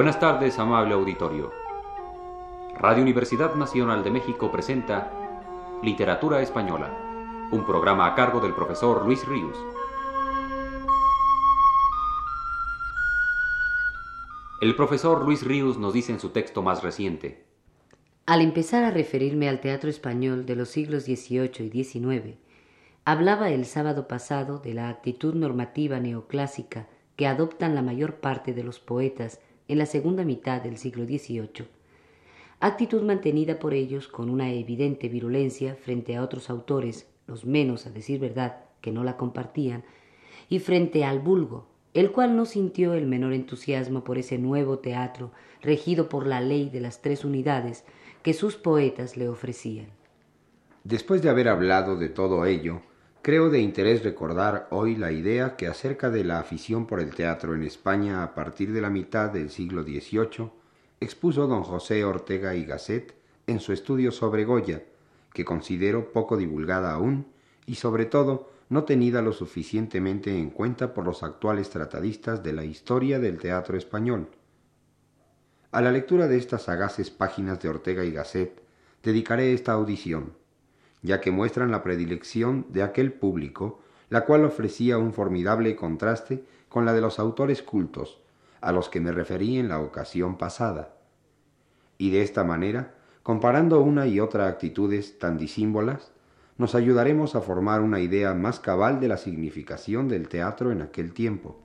Buenas tardes, amable auditorio. Radio Universidad Nacional de México presenta Literatura Española, un programa a cargo del profesor Luis Ríos. El profesor Luis Ríos nos dice en su texto más reciente. Al empezar a referirme al teatro español de los siglos XVIII y XIX, hablaba el sábado pasado de la actitud normativa neoclásica que adoptan la mayor parte de los poetas en la segunda mitad del siglo XVIII, actitud mantenida por ellos con una evidente virulencia frente a otros autores, los menos, a decir verdad, que no la compartían, y frente al vulgo, el cual no sintió el menor entusiasmo por ese nuevo teatro regido por la ley de las tres unidades que sus poetas le ofrecían. Después de haber hablado de todo ello, Creo de interés recordar hoy la idea que acerca de la afición por el teatro en España a partir de la mitad del siglo XVIII expuso don José Ortega y Gasset en su estudio sobre Goya, que considero poco divulgada aún y sobre todo no tenida lo suficientemente en cuenta por los actuales tratadistas de la historia del teatro español. A la lectura de estas sagaces páginas de Ortega y Gasset dedicaré esta audición ya que muestran la predilección de aquel público, la cual ofrecía un formidable contraste con la de los autores cultos, a los que me referí en la ocasión pasada. Y de esta manera, comparando una y otra actitudes tan disímbolas, nos ayudaremos a formar una idea más cabal de la significación del teatro en aquel tiempo.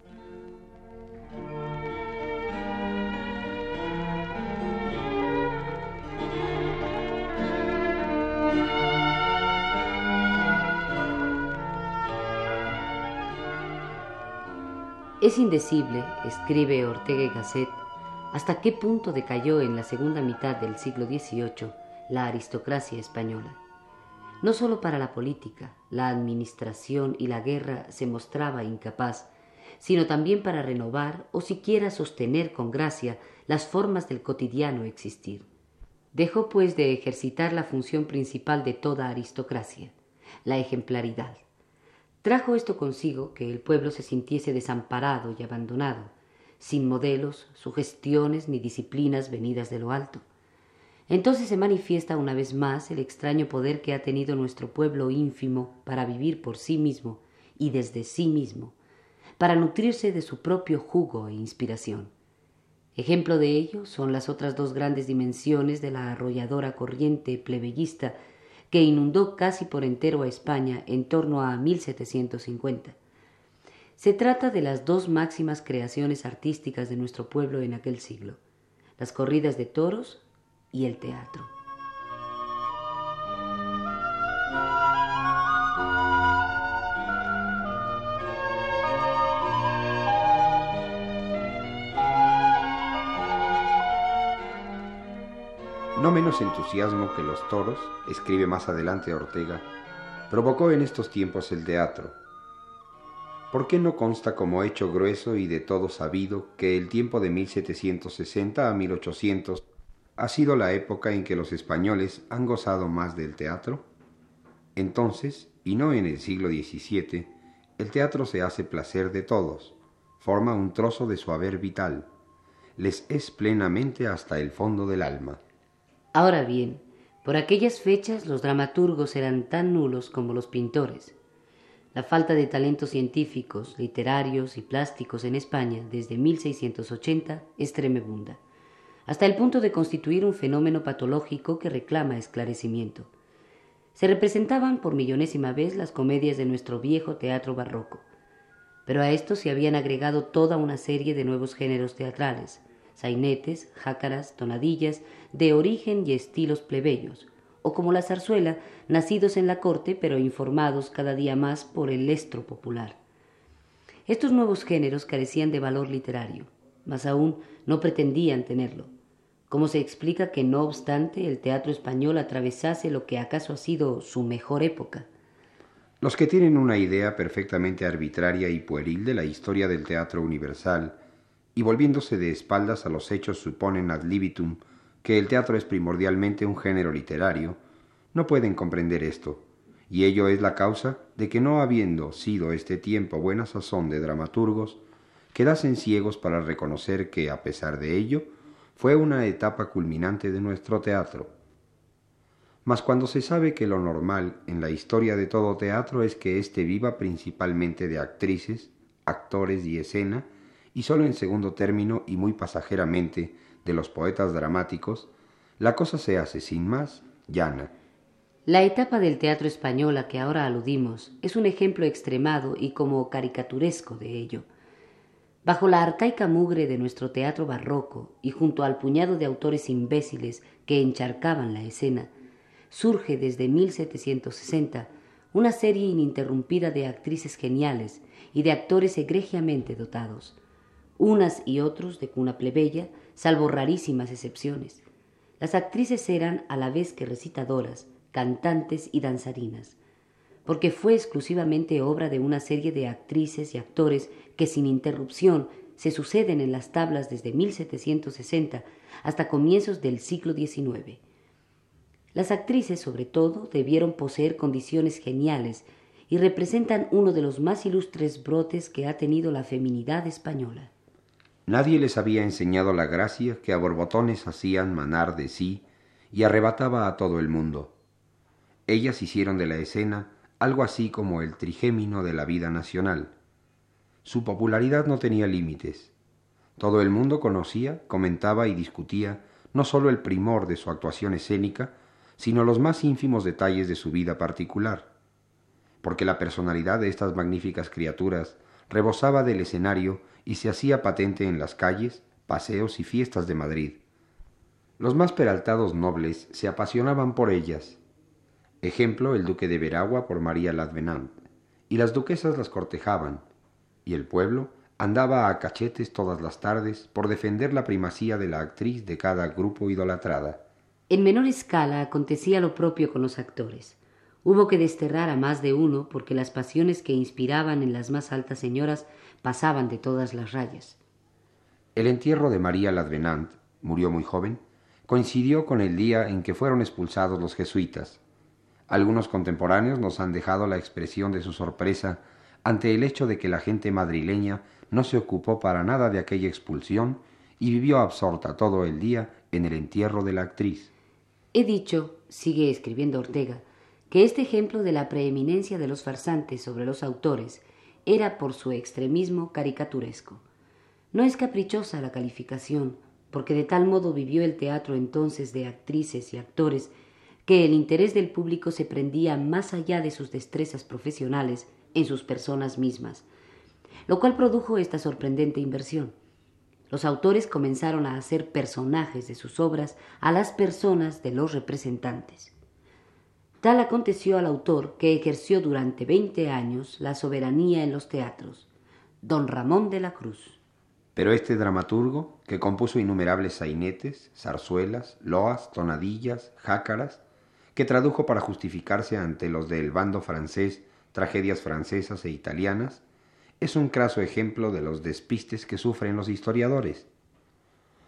Es indecible, escribe Ortega y Gasset, hasta qué punto decayó en la segunda mitad del siglo XVIII la aristocracia española. No sólo para la política, la administración y la guerra se mostraba incapaz, sino también para renovar o siquiera sostener con gracia las formas del cotidiano existir. Dejó pues de ejercitar la función principal de toda aristocracia, la ejemplaridad. Trajo esto consigo que el pueblo se sintiese desamparado y abandonado, sin modelos, sugestiones ni disciplinas venidas de lo alto. Entonces se manifiesta una vez más el extraño poder que ha tenido nuestro pueblo ínfimo para vivir por sí mismo y desde sí mismo, para nutrirse de su propio jugo e inspiración. Ejemplo de ello son las otras dos grandes dimensiones de la arrolladora corriente plebeyista que inundó casi por entero a España en torno a 1750. Se trata de las dos máximas creaciones artísticas de nuestro pueblo en aquel siglo, las corridas de toros y el teatro. No menos entusiasmo que los toros, escribe más adelante Ortega, provocó en estos tiempos el teatro. ¿Por qué no consta como hecho grueso y de todo sabido que el tiempo de 1760 a 1800 ha sido la época en que los españoles han gozado más del teatro? Entonces, y no en el siglo XVII, el teatro se hace placer de todos, forma un trozo de su haber vital, les es plenamente hasta el fondo del alma. Ahora bien, por aquellas fechas los dramaturgos eran tan nulos como los pintores. La falta de talentos científicos, literarios y plásticos en España desde 1680 es tremebunda, hasta el punto de constituir un fenómeno patológico que reclama esclarecimiento. Se representaban por millonésima vez las comedias de nuestro viejo teatro barroco, pero a esto se habían agregado toda una serie de nuevos géneros teatrales, sainetes, jácaras, tonadillas, de origen y estilos plebeyos, o como la zarzuela, nacidos en la corte pero informados cada día más por el estro popular. Estos nuevos géneros carecían de valor literario, mas aún no pretendían tenerlo. ¿Cómo se explica que no obstante el teatro español atravesase lo que acaso ha sido su mejor época? Los que tienen una idea perfectamente arbitraria y pueril de la historia del teatro universal y volviéndose de espaldas a los hechos suponen ad libitum que el teatro es primordialmente un género literario, no pueden comprender esto, y ello es la causa de que no habiendo sido este tiempo buena sazón de dramaturgos, quedasen ciegos para reconocer que, a pesar de ello, fue una etapa culminante de nuestro teatro. Mas cuando se sabe que lo normal en la historia de todo teatro es que éste viva principalmente de actrices, actores y escena, y solo en segundo término y muy pasajeramente de los poetas dramáticos, la cosa se hace sin más llana. La etapa del teatro español a que ahora aludimos es un ejemplo extremado y como caricaturesco de ello. Bajo la arcaica mugre de nuestro teatro barroco y junto al puñado de autores imbéciles que encharcaban la escena, surge desde 1760 una serie ininterrumpida de actrices geniales y de actores egregiamente dotados, unas y otros de cuna plebeya, salvo rarísimas excepciones. Las actrices eran a la vez que recitadoras, cantantes y danzarinas, porque fue exclusivamente obra de una serie de actrices y actores que sin interrupción se suceden en las tablas desde 1760 hasta comienzos del siglo XIX. Las actrices, sobre todo, debieron poseer condiciones geniales y representan uno de los más ilustres brotes que ha tenido la feminidad española. Nadie les había enseñado la gracia que a borbotones hacían manar de sí y arrebataba a todo el mundo. Ellas hicieron de la escena algo así como el trigémino de la vida nacional. Su popularidad no tenía límites. Todo el mundo conocía, comentaba y discutía no sólo el primor de su actuación escénica, sino los más ínfimos detalles de su vida particular, porque la personalidad de estas magníficas criaturas rebosaba del escenario y se hacía patente en las calles, paseos y fiestas de Madrid. Los más peraltados nobles se apasionaban por ellas, Ejemplo, el duque de Veragua por María Ladvenant, y las duquesas las cortejaban, y el pueblo andaba a cachetes todas las tardes por defender la primacía de la actriz de cada grupo idolatrada. En menor escala acontecía lo propio con los actores. Hubo que desterrar a más de uno porque las pasiones que inspiraban en las más altas señoras pasaban de todas las rayas. El entierro de María Ladvenant, murió muy joven, coincidió con el día en que fueron expulsados los jesuitas, algunos contemporáneos nos han dejado la expresión de su sorpresa ante el hecho de que la gente madrileña no se ocupó para nada de aquella expulsión y vivió absorta todo el día en el entierro de la actriz. He dicho, sigue escribiendo Ortega, que este ejemplo de la preeminencia de los farsantes sobre los autores era por su extremismo caricaturesco. No es caprichosa la calificación, porque de tal modo vivió el teatro entonces de actrices y actores que el interés del público se prendía más allá de sus destrezas profesionales en sus personas mismas, lo cual produjo esta sorprendente inversión. Los autores comenzaron a hacer personajes de sus obras a las personas de los representantes. Tal aconteció al autor que ejerció durante veinte años la soberanía en los teatros, don Ramón de la Cruz. Pero este dramaturgo, que compuso innumerables sainetes, zarzuelas, loas, tonadillas, jácaras, que tradujo para justificarse ante los del bando francés tragedias francesas e italianas, es un craso ejemplo de los despistes que sufren los historiadores,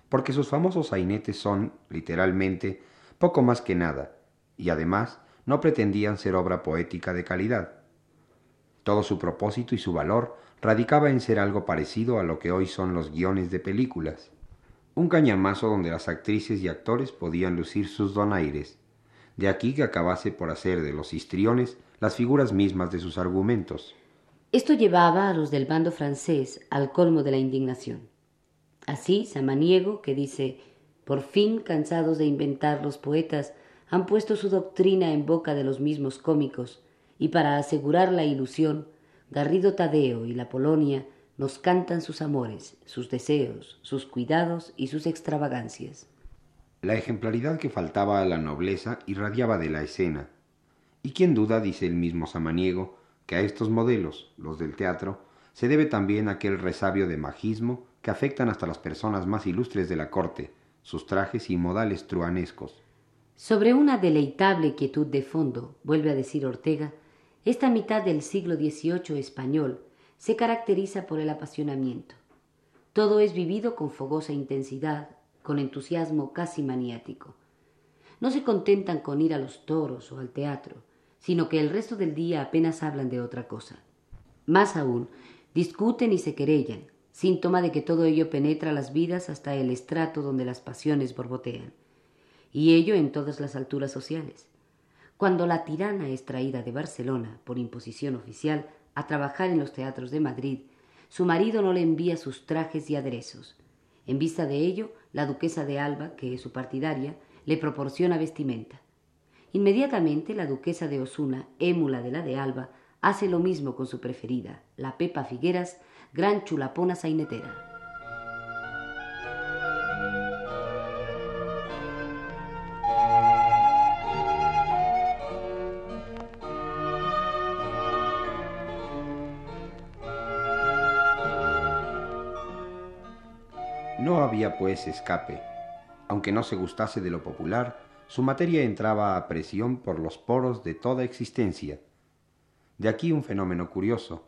porque sus famosos sainetes son, literalmente, poco más que nada, y además no pretendían ser obra poética de calidad. Todo su propósito y su valor radicaba en ser algo parecido a lo que hoy son los guiones de películas, un cañamazo donde las actrices y actores podían lucir sus donaires, de aquí que acabase por hacer de los histriones las figuras mismas de sus argumentos. Esto llevaba a los del bando francés al colmo de la indignación. Así, Samaniego, que dice, por fin cansados de inventar los poetas, han puesto su doctrina en boca de los mismos cómicos, y para asegurar la ilusión, Garrido Tadeo y la Polonia nos cantan sus amores, sus deseos, sus cuidados y sus extravagancias. La ejemplaridad que faltaba a la nobleza irradiaba de la escena. Y quién duda, dice el mismo Samaniego, que a estos modelos, los del teatro, se debe también aquel resabio de majismo que afectan hasta las personas más ilustres de la corte, sus trajes y modales truanescos. Sobre una deleitable quietud de fondo, vuelve a decir Ortega, esta mitad del siglo XVIII español se caracteriza por el apasionamiento. Todo es vivido con fogosa intensidad, con entusiasmo casi maniático. No se contentan con ir a los toros o al teatro, sino que el resto del día apenas hablan de otra cosa. Más aún, discuten y se querellan, síntoma de que todo ello penetra las vidas hasta el estrato donde las pasiones borbotean, y ello en todas las alturas sociales. Cuando la tirana es traída de Barcelona, por imposición oficial, a trabajar en los teatros de Madrid, su marido no le envía sus trajes y aderezos. En vista de ello, la duquesa de Alba, que es su partidaria, le proporciona vestimenta. Inmediatamente la duquesa de Osuna, émula de la de Alba, hace lo mismo con su preferida, la Pepa Figueras, gran chulapona sainetera. Pues escape. Aunque no se gustase de lo popular, su materia entraba a presión por los poros de toda existencia. De aquí un fenómeno curioso,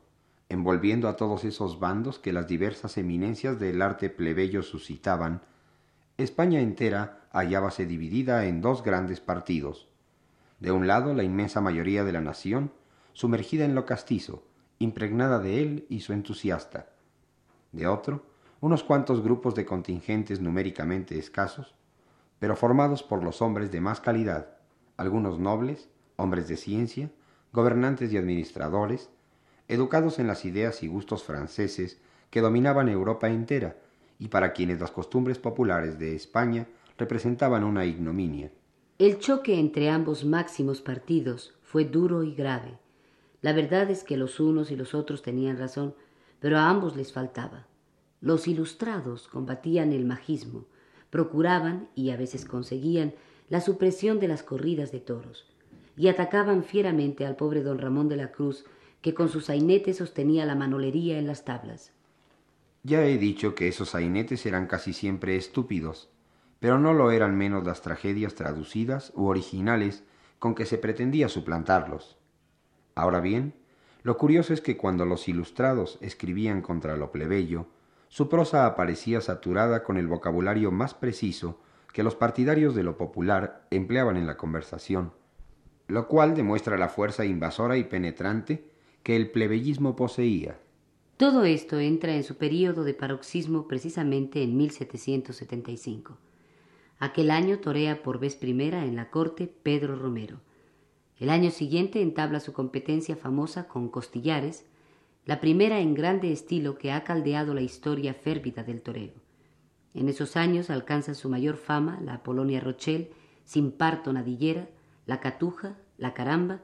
envolviendo a todos esos bandos que las diversas eminencias del arte plebeyo suscitaban, España entera hallábase dividida en dos grandes partidos. De un lado la inmensa mayoría de la nación, sumergida en lo castizo, impregnada de él y su entusiasta. De otro, unos cuantos grupos de contingentes numéricamente escasos, pero formados por los hombres de más calidad, algunos nobles, hombres de ciencia, gobernantes y administradores, educados en las ideas y gustos franceses que dominaban Europa entera y para quienes las costumbres populares de España representaban una ignominia. El choque entre ambos máximos partidos fue duro y grave. La verdad es que los unos y los otros tenían razón, pero a ambos les faltaba. Los ilustrados combatían el majismo, procuraban, y a veces conseguían, la supresión de las corridas de toros, y atacaban fieramente al pobre don Ramón de la Cruz, que con su sainete sostenía la manolería en las tablas. Ya he dicho que esos sainetes eran casi siempre estúpidos, pero no lo eran menos las tragedias traducidas u originales con que se pretendía suplantarlos. Ahora bien, lo curioso es que cuando los ilustrados escribían contra lo plebeyo, su prosa aparecía saturada con el vocabulario más preciso que los partidarios de lo popular empleaban en la conversación, lo cual demuestra la fuerza invasora y penetrante que el plebeyismo poseía. Todo esto entra en su período de paroxismo precisamente en 1775. Aquel año torea por vez primera en la corte Pedro Romero. El año siguiente entabla su competencia famosa con Costillares, la primera en grande estilo que ha caldeado la historia férvida del toreo. En esos años alcanza su mayor fama la Polonia Rochelle, sin parto nadillera, la Catuja, la Caramba,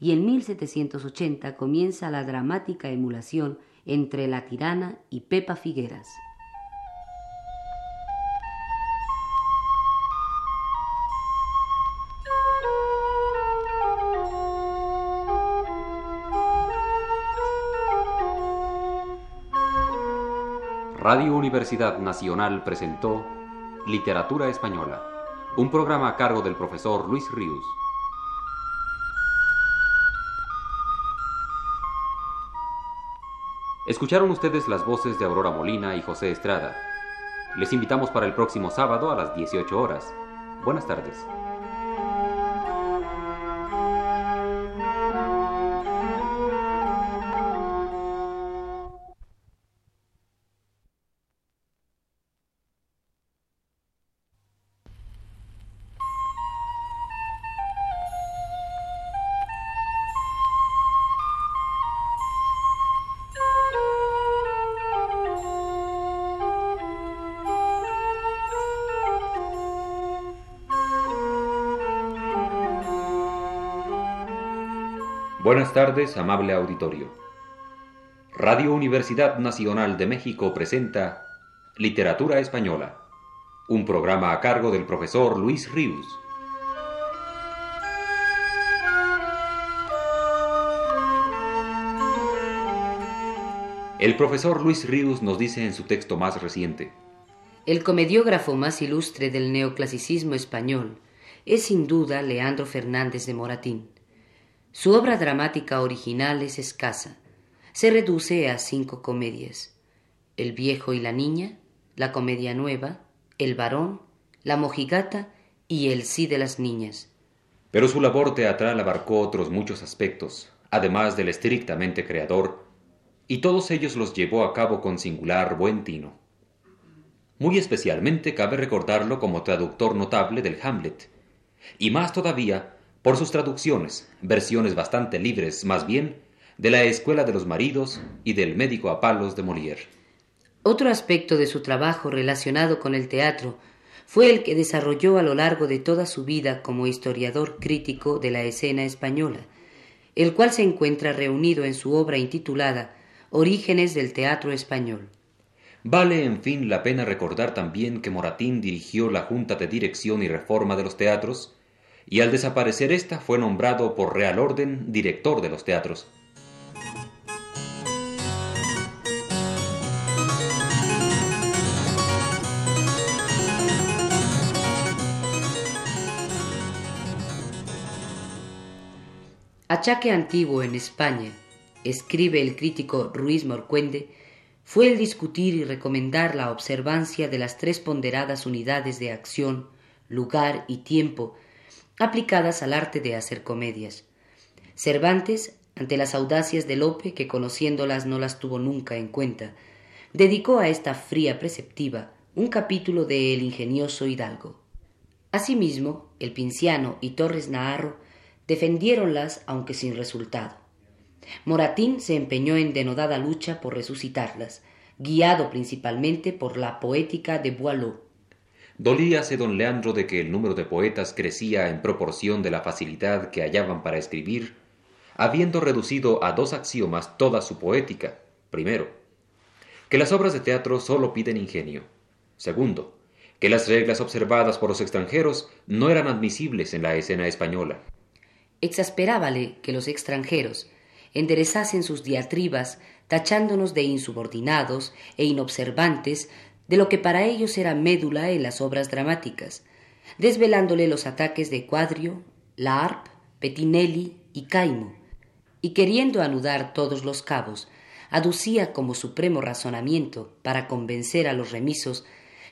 y en 1780 comienza la dramática emulación entre la tirana y Pepa Figueras. Radio Universidad Nacional presentó Literatura Española, un programa a cargo del profesor Luis Ríos. Escucharon ustedes las voces de Aurora Molina y José Estrada. Les invitamos para el próximo sábado a las 18 horas. Buenas tardes. Buenas tardes, amable auditorio. Radio Universidad Nacional de México presenta Literatura Española, un programa a cargo del profesor Luis Ríos. El profesor Luis Ríos nos dice en su texto más reciente, El comediógrafo más ilustre del neoclasicismo español es sin duda Leandro Fernández de Moratín. Su obra dramática original es escasa. Se reduce a cinco comedias. El viejo y la niña, la comedia nueva, El varón, La mojigata y El sí de las niñas. Pero su labor teatral abarcó otros muchos aspectos, además del estrictamente creador, y todos ellos los llevó a cabo con singular buen tino. Muy especialmente cabe recordarlo como traductor notable del Hamlet, y más todavía por sus traducciones, versiones bastante libres más bien, de la Escuela de los Maridos y del Médico a Palos de Molière. Otro aspecto de su trabajo relacionado con el teatro fue el que desarrolló a lo largo de toda su vida como historiador crítico de la escena española, el cual se encuentra reunido en su obra intitulada Orígenes del Teatro Español. Vale, en fin, la pena recordar también que Moratín dirigió la Junta de Dirección y Reforma de los Teatros, y al desaparecer ésta fue nombrado por Real Orden director de los teatros. Achaque antiguo en España, escribe el crítico Ruiz Morcuende, fue el discutir y recomendar la observancia de las tres ponderadas unidades de acción, lugar y tiempo aplicadas al arte de hacer comedias. Cervantes, ante las audacias de Lope, que conociéndolas no las tuvo nunca en cuenta, dedicó a esta fría preceptiva un capítulo de El ingenioso Hidalgo. Asimismo, el Pinciano y Torres Naharro defendiéronlas aunque sin resultado. Moratín se empeñó en denodada lucha por resucitarlas, guiado principalmente por la poética de Boileau. Dolíase don Leandro de que el número de poetas crecía en proporción de la facilidad que hallaban para escribir, habiendo reducido a dos axiomas toda su poética. Primero, que las obras de teatro sólo piden ingenio. Segundo, que las reglas observadas por los extranjeros no eran admisibles en la escena española. Exasperábale que los extranjeros enderezasen sus diatribas tachándonos de insubordinados e inobservantes de lo que para ellos era médula en las obras dramáticas, desvelándole los ataques de Quadrio, Laarp, Petinelli y Caimo, y queriendo anudar todos los cabos, aducía como supremo razonamiento para convencer a los remisos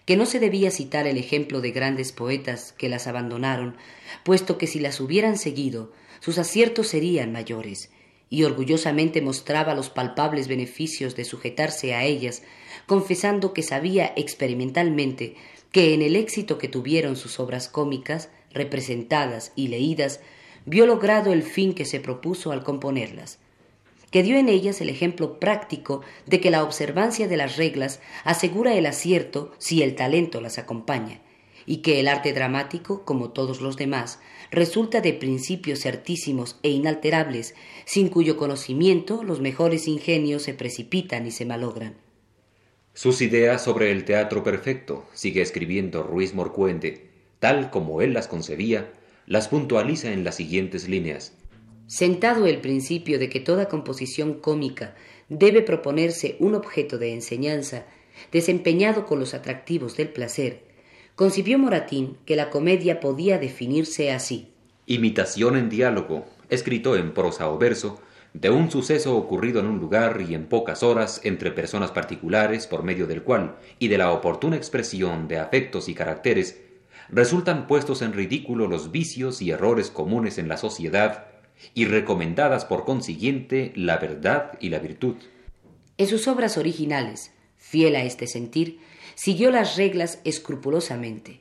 que no se debía citar el ejemplo de grandes poetas que las abandonaron, puesto que si las hubieran seguido, sus aciertos serían mayores, y orgullosamente mostraba los palpables beneficios de sujetarse a ellas, confesando que sabía experimentalmente que en el éxito que tuvieron sus obras cómicas, representadas y leídas, vio logrado el fin que se propuso al componerlas, que dio en ellas el ejemplo práctico de que la observancia de las reglas asegura el acierto si el talento las acompaña, y que el arte dramático, como todos los demás, resulta de principios certísimos e inalterables, sin cuyo conocimiento los mejores ingenios se precipitan y se malogran. Sus ideas sobre el teatro perfecto, sigue escribiendo Ruiz Morcuende, tal como él las concebía, las puntualiza en las siguientes líneas. Sentado el principio de que toda composición cómica debe proponerse un objeto de enseñanza, desempeñado con los atractivos del placer, concibió Moratín que la comedia podía definirse así. Imitación en diálogo, escrito en prosa o verso, de un suceso ocurrido en un lugar y en pocas horas entre personas particulares por medio del cual, y de la oportuna expresión de afectos y caracteres, resultan puestos en ridículo los vicios y errores comunes en la sociedad y recomendadas por consiguiente la verdad y la virtud. En sus obras originales, fiel a este sentir, siguió las reglas escrupulosamente,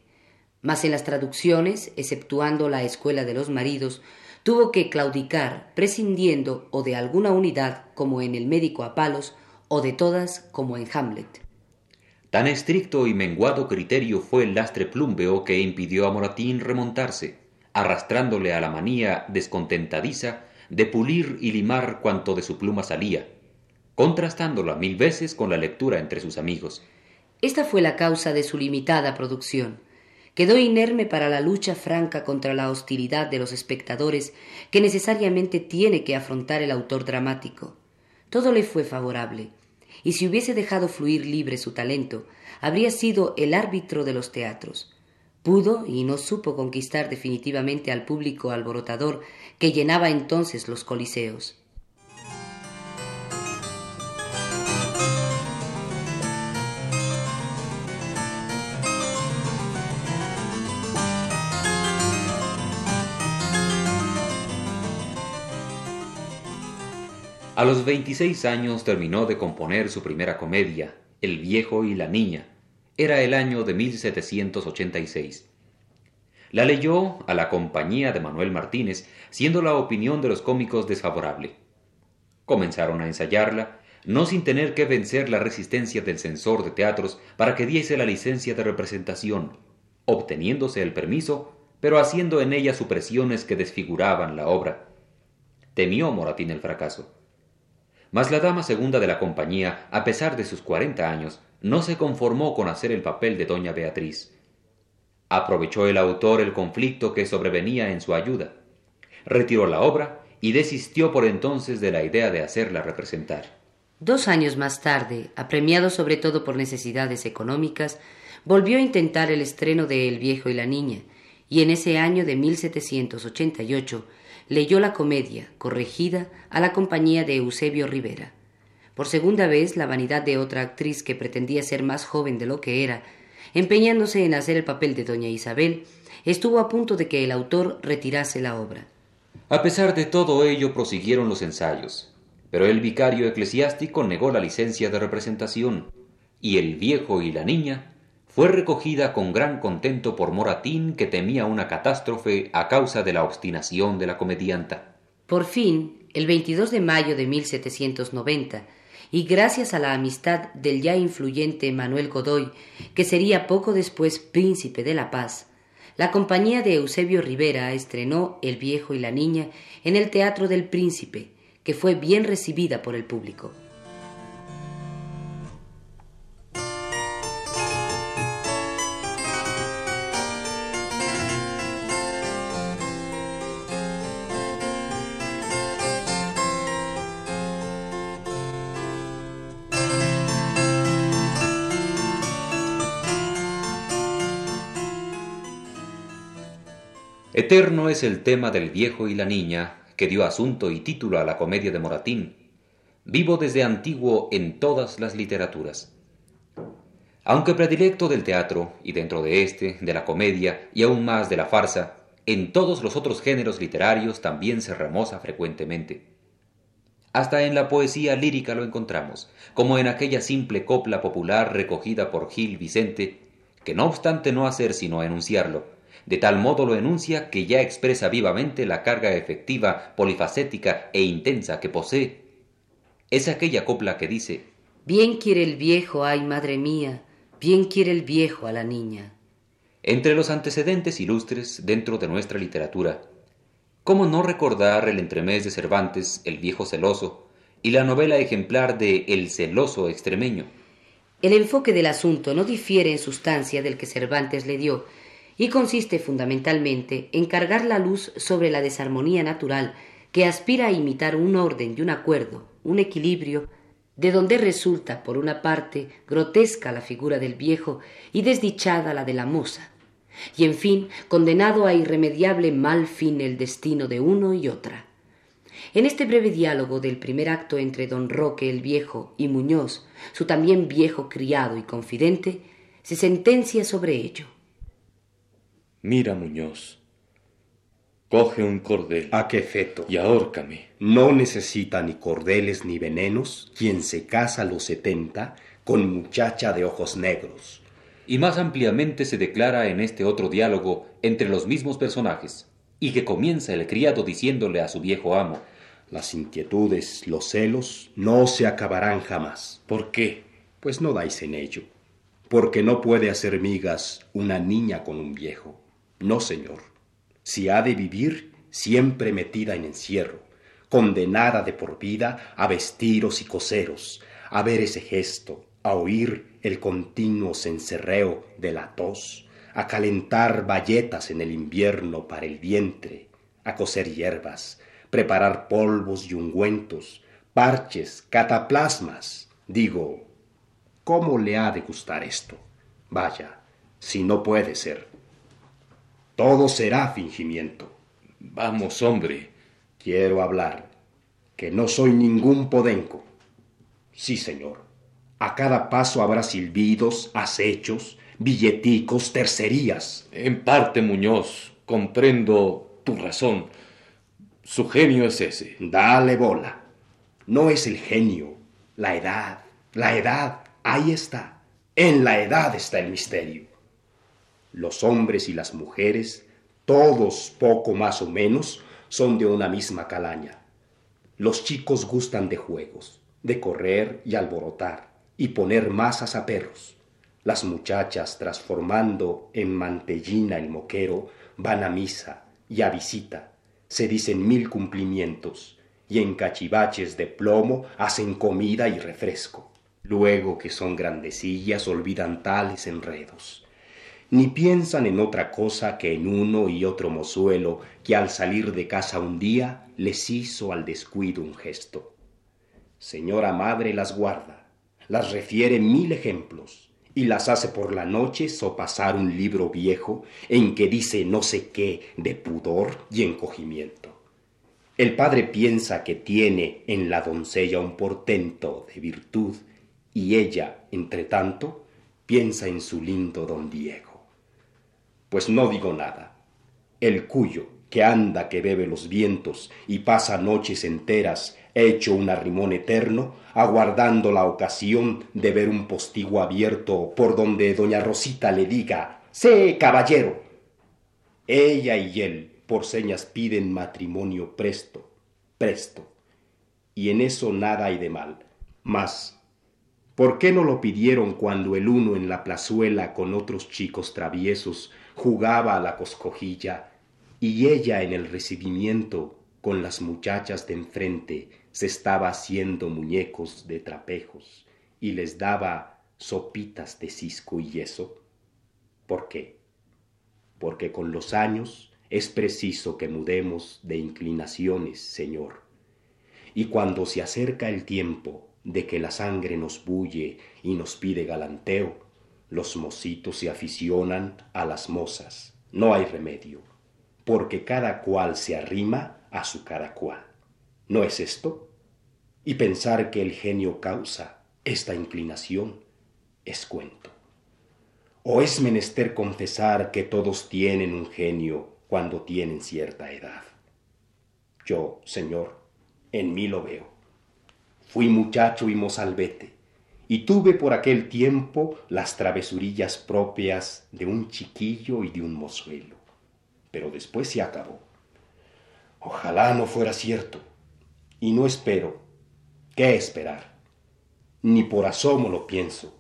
mas en las traducciones, exceptuando la escuela de los maridos, tuvo que claudicar, prescindiendo o de alguna unidad, como en el médico a palos, o de todas, como en Hamlet. Tan estricto y menguado criterio fue el lastre plúmbeo que impidió a Moratín remontarse arrastrándole a la manía descontentadiza de pulir y limar cuanto de su pluma salía, contrastándola mil veces con la lectura entre sus amigos. Esta fue la causa de su limitada producción. Quedó inerme para la lucha franca contra la hostilidad de los espectadores que necesariamente tiene que afrontar el autor dramático. Todo le fue favorable, y si hubiese dejado fluir libre su talento, habría sido el árbitro de los teatros. Pudo y no supo conquistar definitivamente al público alborotador que llenaba entonces los coliseos. A los 26 años terminó de componer su primera comedia, El viejo y la niña. Era el año de 1786. La leyó a la compañía de Manuel Martínez, siendo la opinión de los cómicos desfavorable. Comenzaron a ensayarla, no sin tener que vencer la resistencia del censor de teatros para que diese la licencia de representación, obteniéndose el permiso, pero haciendo en ella supresiones que desfiguraban la obra. Temió Moratín el fracaso. Mas la dama segunda de la compañía, a pesar de sus cuarenta años, no se conformó con hacer el papel de doña Beatriz. Aprovechó el autor el conflicto que sobrevenía en su ayuda. Retiró la obra y desistió por entonces de la idea de hacerla representar. Dos años más tarde, apremiado sobre todo por necesidades económicas, volvió a intentar el estreno de El viejo y la niña, y en ese año de 1788 leyó la comedia, corregida, a la compañía de Eusebio Rivera. Por segunda vez, la vanidad de otra actriz que pretendía ser más joven de lo que era, empeñándose en hacer el papel de doña Isabel, estuvo a punto de que el autor retirase la obra. A pesar de todo ello, prosiguieron los ensayos, pero el vicario eclesiástico negó la licencia de representación, y el viejo y la niña fue recogida con gran contento por Moratín, que temía una catástrofe a causa de la obstinación de la comedianta. Por fin, el 22 de mayo de 1790, y gracias a la amistad del ya influyente Manuel Godoy, que sería poco después príncipe de la paz, la compañía de Eusebio Rivera estrenó El viejo y la niña en el Teatro del Príncipe, que fue bien recibida por el público. Eterno es el tema del viejo y la niña, que dio asunto y título a la comedia de Moratín, vivo desde antiguo en todas las literaturas. Aunque predilecto del teatro, y dentro de éste, de la comedia, y aún más de la farsa, en todos los otros géneros literarios también se remoza frecuentemente. Hasta en la poesía lírica lo encontramos, como en aquella simple copla popular recogida por Gil Vicente, que no obstante no hacer sino enunciarlo, de tal modo lo enuncia que ya expresa vivamente la carga efectiva, polifacética e intensa que posee. Es aquella copla que dice Bien quiere el viejo, ay madre mía, bien quiere el viejo a la niña. Entre los antecedentes ilustres dentro de nuestra literatura, ¿cómo no recordar el entremés de Cervantes, El viejo celoso, y la novela ejemplar de El celoso extremeño? El enfoque del asunto no difiere en sustancia del que Cervantes le dio, y consiste fundamentalmente en cargar la luz sobre la desarmonía natural que aspira a imitar un orden y un acuerdo, un equilibrio, de donde resulta, por una parte, grotesca la figura del viejo y desdichada la de la moza, y en fin, condenado a irremediable mal fin el destino de uno y otra. En este breve diálogo del primer acto entre don Roque el viejo y Muñoz, su también viejo criado y confidente, se sentencia sobre ello. Mira, Muñoz. Coge un cordel. ¿A qué feto? Y ahórcame. No necesita ni cordeles ni venenos quien se casa a los setenta con muchacha de ojos negros. Y más ampliamente se declara en este otro diálogo entre los mismos personajes, y que comienza el criado diciéndole a su viejo amo Las inquietudes, los celos, no se acabarán jamás. ¿Por qué? Pues no dais en ello. Porque no puede hacer migas una niña con un viejo. No, señor. Si ha de vivir, siempre metida en encierro, condenada de por vida a vestiros y coseros, a ver ese gesto, a oír el continuo cencerreo de la tos, a calentar bayetas en el invierno para el vientre, a coser hierbas, preparar polvos y ungüentos, parches, cataplasmas. Digo, ¿cómo le ha de gustar esto? Vaya, si no puede ser. Todo será fingimiento. Vamos, hombre. Quiero hablar, que no soy ningún podenco. Sí, señor. A cada paso habrá silbidos, acechos, billeticos, tercerías. En parte, Muñoz, comprendo tu razón. Su genio es ese. Dale bola. No es el genio, la edad, la edad, ahí está. En la edad está el misterio. Los hombres y las mujeres, todos poco más o menos, son de una misma calaña. Los chicos gustan de juegos, de correr y alborotar, y poner masas a perros. Las muchachas, transformando en mantellina el moquero, van a misa y a visita, se dicen mil cumplimientos, y en cachivaches de plomo hacen comida y refresco. Luego que son grandecillas olvidan tales enredos, ni piensan en otra cosa que en uno y otro mozuelo que al salir de casa un día les hizo al descuido un gesto. Señora Madre las guarda, las refiere mil ejemplos y las hace por la noche sopasar un libro viejo en que dice no sé qué de pudor y encogimiento. El padre piensa que tiene en la doncella un portento de virtud y ella, entre tanto, piensa en su lindo don Diego. Pues no digo nada. El cuyo, que anda que bebe los vientos y pasa noches enteras hecho un arrimón eterno, aguardando la ocasión de ver un postigo abierto por donde doña Rosita le diga Sé, caballero. Ella y él por señas piden matrimonio presto, presto. Y en eso nada hay de mal. Mas, ¿por qué no lo pidieron cuando el uno en la plazuela con otros chicos traviesos jugaba a la coscojilla y ella en el recibimiento con las muchachas de enfrente se estaba haciendo muñecos de trapejos y les daba sopitas de cisco y yeso? ¿Por qué? Porque con los años es preciso que mudemos de inclinaciones, Señor. Y cuando se acerca el tiempo de que la sangre nos bulle y nos pide galanteo, los mocitos se aficionan a las mozas. No hay remedio, porque cada cual se arrima a su cada cual. ¿No es esto? Y pensar que el genio causa esta inclinación es cuento. ¿O es menester confesar que todos tienen un genio cuando tienen cierta edad? Yo, Señor, en mí lo veo. Fui muchacho y mozalbete, y tuve por aquel tiempo las travesurillas propias de un chiquillo y de un mozuelo. Pero después se acabó. Ojalá no fuera cierto, y no espero ¿Qué esperar? Ni por asomo lo pienso,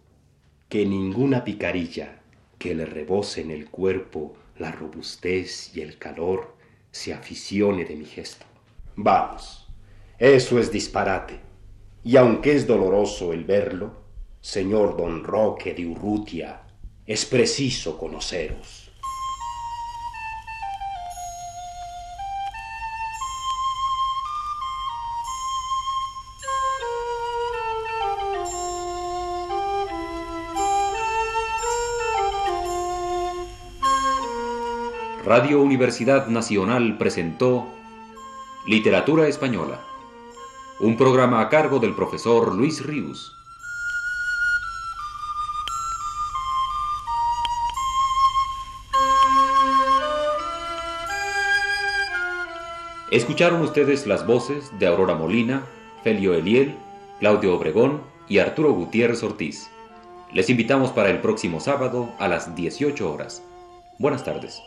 que ninguna picarilla que le rebose en el cuerpo la robustez y el calor se aficione de mi gesto. Vamos, eso es disparate, y aunque es doloroso el verlo, señor don Roque de Urrutia, es preciso conoceros. Radio Universidad Nacional presentó Literatura Española, un programa a cargo del profesor Luis Ríos. Escucharon ustedes las voces de Aurora Molina, Felio Eliel, Claudio Obregón y Arturo Gutiérrez Ortiz. Les invitamos para el próximo sábado a las 18 horas. Buenas tardes.